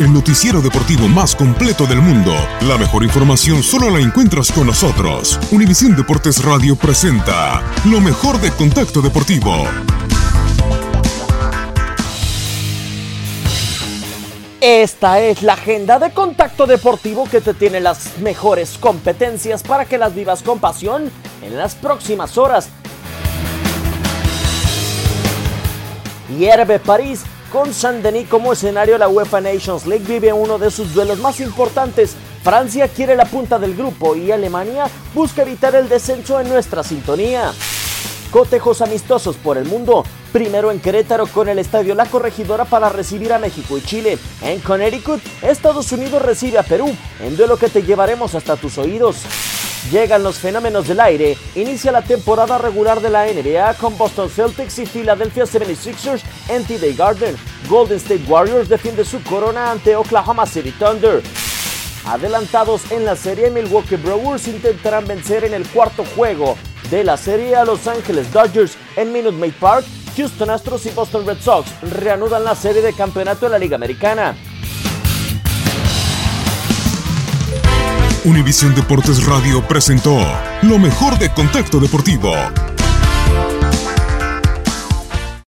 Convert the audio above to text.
el noticiero deportivo más completo del mundo. La mejor información solo la encuentras con nosotros. Univisión Deportes Radio presenta lo mejor de Contacto Deportivo. Esta es la agenda de Contacto Deportivo que te tiene las mejores competencias para que las vivas con pasión en las próximas horas. Hierve París con Saint-Denis como escenario, la UEFA Nations League vive uno de sus duelos más importantes. Francia quiere la punta del grupo y Alemania busca evitar el descenso en nuestra sintonía. Cotejos amistosos por el mundo. Primero en Querétaro con el estadio La Corregidora para recibir a México y Chile. En Connecticut, Estados Unidos recibe a Perú, en duelo que te llevaremos hasta tus oídos. Llegan los fenómenos del aire. Inicia la temporada regular de la NBA con Boston Celtics y Philadelphia 76ers en TD Garden. Golden State Warriors defiende su corona ante Oklahoma City Thunder. Adelantados en la serie, Milwaukee Brewers intentarán vencer en el cuarto juego de la serie a Los Angeles Dodgers en Minute Maid Park. Houston Astros y Boston Red Sox reanudan la serie de campeonato de la Liga Americana. Univisión Deportes Radio presentó lo mejor de Contacto Deportivo.